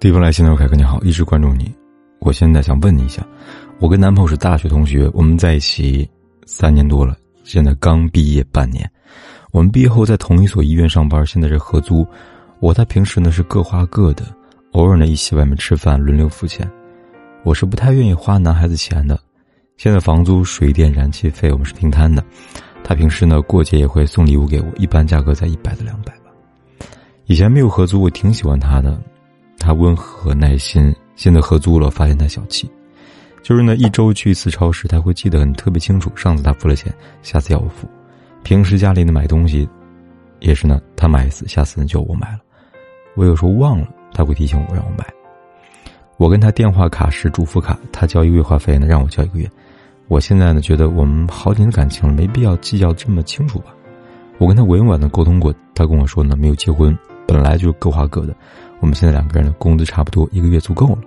地方来信的凯哥你好，一直关注你。我现在想问你一下，我跟男朋友是大学同学，我们在一起三年多了，现在刚毕业半年。我们毕业后在同一所医院上班，现在是合租。我他平时呢是各花各的，偶尔呢一起外面吃饭，轮流付钱。我是不太愿意花男孩子钱的。现在房租、水电、燃气费我们是平摊的。他平时呢过节也会送礼物给我，一般价格在一百到两百吧。以前没有合租，我挺喜欢他的。他温和耐心，现在合租了，发现他小气，就是呢一周去一次超市，他会记得很特别清楚。上次他付了钱，下次要我付。平时家里呢买东西，也是呢他买一次，下次呢就我买了。我有时候忘了，他会提醒我让我买。我跟他电话卡是主副卡，他交一个月话费呢，让我交一个月。我现在呢觉得我们好几年的感情了，没必要计较这么清楚吧。我跟他委婉的沟通过，他跟我说呢没有结婚，本来就各花各的。我们现在两个人的工资差不多，一个月足够了。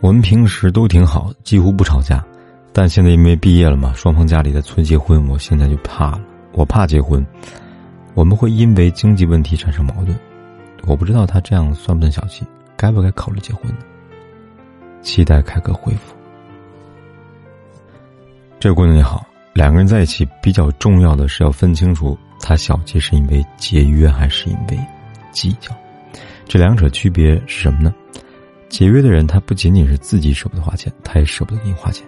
我们平时都挺好，几乎不吵架，但现在因为毕业了嘛，双方家里在催结婚，我现在就怕了。我怕结婚，我们会因为经济问题产生矛盾。我不知道他这样算不算小气，该不该考虑结婚呢？期待凯哥回复。这位姑娘你好，两个人在一起比较重要的是要分清楚，他小气是因为节约还是因为计较。这两者区别是什么呢？节约的人，他不仅仅是自己舍不得花钱，他也舍不得给你花钱；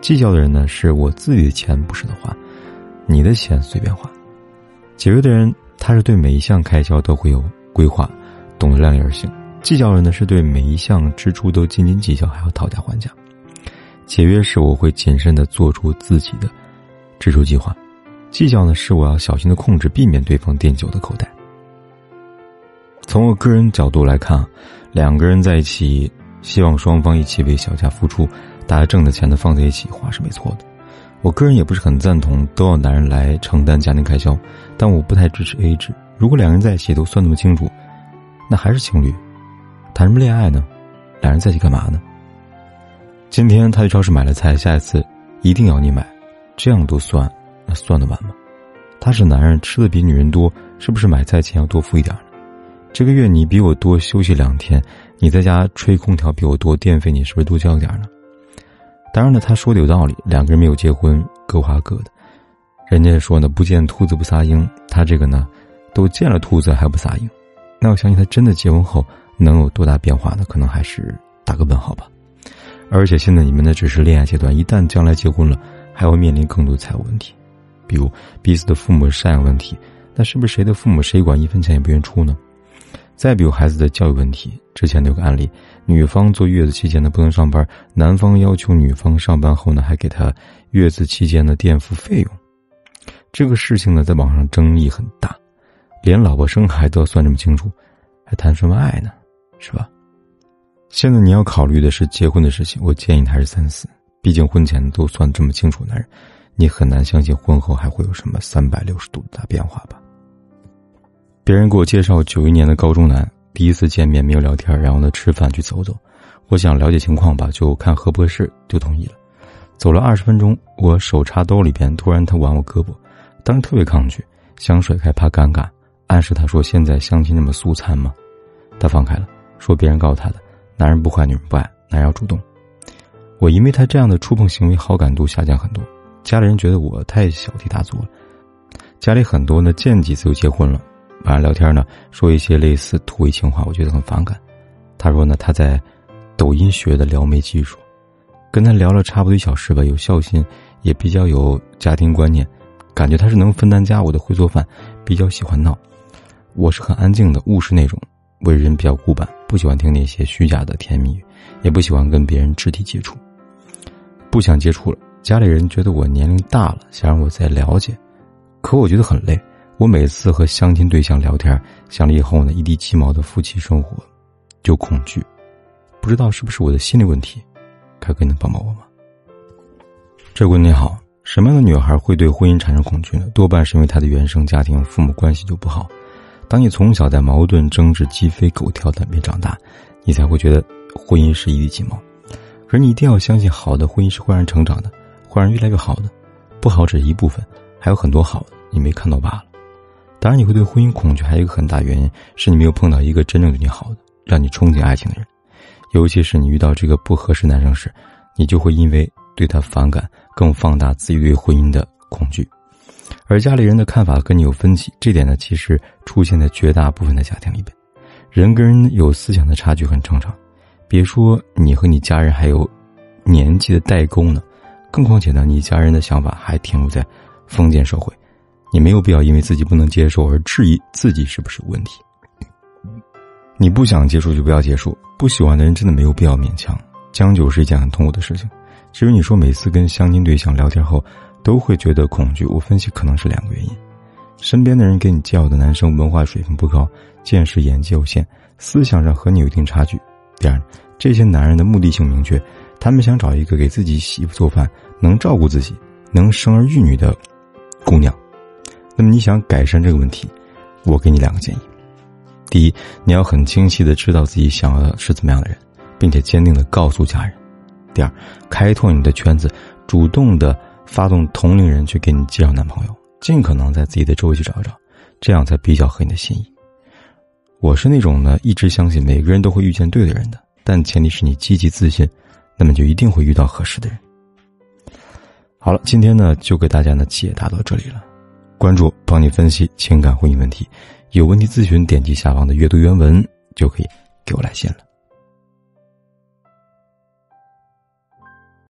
计较的人呢，是我自己的钱不舍得花，你的钱随便花。节约的人，他是对每一项开销都会有规划，懂得量力而行；计较的人呢，是对每一项支出都斤斤计较，还要讨价还价。节约是我会谨慎的做出自己的支出计划，计较呢，是我要小心的控制，避免对方垫酒的口袋。从我个人角度来看，两个人在一起，希望双方一起为小家付出，大家挣的钱呢放在一起花是没错的。我个人也不是很赞同都要男人来承担家庭开销，但我不太支持 A 制。如果两个人在一起都算那么清楚，那还是情侣，谈什么恋爱呢？两人在一起干嘛呢？今天他去超市买了菜，下一次一定要你买，这样都算，那算得完吗？他是男人，吃的比女人多，是不是买菜钱要多付一点？这个月你比我多休息两天，你在家吹空调比我多，电费你是不是多交点呢？当然了，他说的有道理，两个人没有结婚，各花各的。人家说呢，不见兔子不撒鹰，他这个呢，都见了兔子还不撒鹰，那我相信他真的结婚后能有多大变化呢？可能还是打个问号吧。而且现在你们呢只是恋爱阶段，一旦将来结婚了，还会面临更多财务问题，比如彼此的父母赡养问题，那是不是谁的父母谁管一分钱也不愿出呢？再比如孩子的教育问题，之前有个案例，女方坐月子期间呢不能上班，男方要求女方上班后呢还给她月子期间的垫付费用。这个事情呢在网上争议很大，连老婆生孩子都要算这么清楚，还谈什么爱呢？是吧？现在你要考虑的是结婚的事情，我建议你还是三思，毕竟婚前都算这么清楚，男人，你很难相信婚后还会有什么三百六十度的大变化吧。别人给我介绍九一年的高中男，第一次见面没有聊天，然后呢吃饭去走走，我想了解情况吧，就看合不合适，就同意了。走了二十分钟，我手插兜里边，突然他挽我胳膊，当时特别抗拒，想甩开怕尴尬，暗示他说现在相亲那么素餐吗？他放开了，说别人告诉他的，男人不坏女人不爱，男人要主动。我因为他这样的触碰行为，好感度下降很多，家里人觉得我太小题大做了，家里很多呢见几次就结婚了。晚上聊天呢，说一些类似土味情话，我觉得很反感。他说呢，他在抖音学的撩妹技术，跟他聊了差不多一小时吧，有孝心，也比较有家庭观念，感觉他是能分担家务的，会做饭，比较喜欢闹。我是很安静的，务实那种，为人比较古板，不喜欢听那些虚假的甜蜜语，也不喜欢跟别人肢体接触，不想接触了。家里人觉得我年龄大了，想让我再了解，可我觉得很累。我每次和相亲对象聊天，想了以后呢，一地鸡毛的夫妻生活，就恐惧，不知道是不是我的心理问题，凯哥能帮帮我吗？这位你好，什么样的女孩会对婚姻产生恐惧呢？多半是因为她的原生家庭父母关系就不好。当你从小在矛盾、争执、鸡飞狗跳的边长大，你才会觉得婚姻是一地鸡毛。可是你一定要相信，好的婚姻是会让人成长的，会让人越来越好的。不好只是一部分，还有很多好的，你没看到罢了。当然，你会对婚姻恐惧，还有一个很大原因是你没有碰到一个真正对你好的。让你憧憬爱情的人。尤其是你遇到这个不合适男生时，你就会因为对他反感，更放大自己对婚姻的恐惧。而家里人的看法跟你有分歧，这点呢，其实出现在绝大部分的家庭里边。人跟人有思想的差距很正常，别说你和你家人还有年纪的代沟呢，更况且呢，你家人的想法还停留在封建社会，你没有必要因为自己不能接受而质疑自己是不是有问题。你不想结束就不要结束，不喜欢的人真的没有必要勉强。将就是一件很痛苦的事情。至于你说每次跟相亲对象聊天后都会觉得恐惧，我分析可能是两个原因：身边的人给你介绍的男生文化水平不高，见识眼界有限，思想上和你有一定差距；第二，这些男人的目的性明确，他们想找一个给自己洗衣服做饭、能照顾自己、能生儿育女的姑娘。那么你想改善这个问题，我给你两个建议。第一，你要很清晰的知道自己想要的是怎么样的人，并且坚定的告诉家人。第二，开拓你的圈子，主动的发动同龄人去给你介绍男朋友，尽可能在自己的周围去找一找，这样才比较合你的心意。我是那种呢，一直相信每个人都会遇见对的人的，但前提是你积极自信，那么就一定会遇到合适的人。好了，今天呢就给大家呢解答到这里了，关注帮你分析情感婚姻问题。有问题咨询，点击下方的阅读原文就可以给我来信了。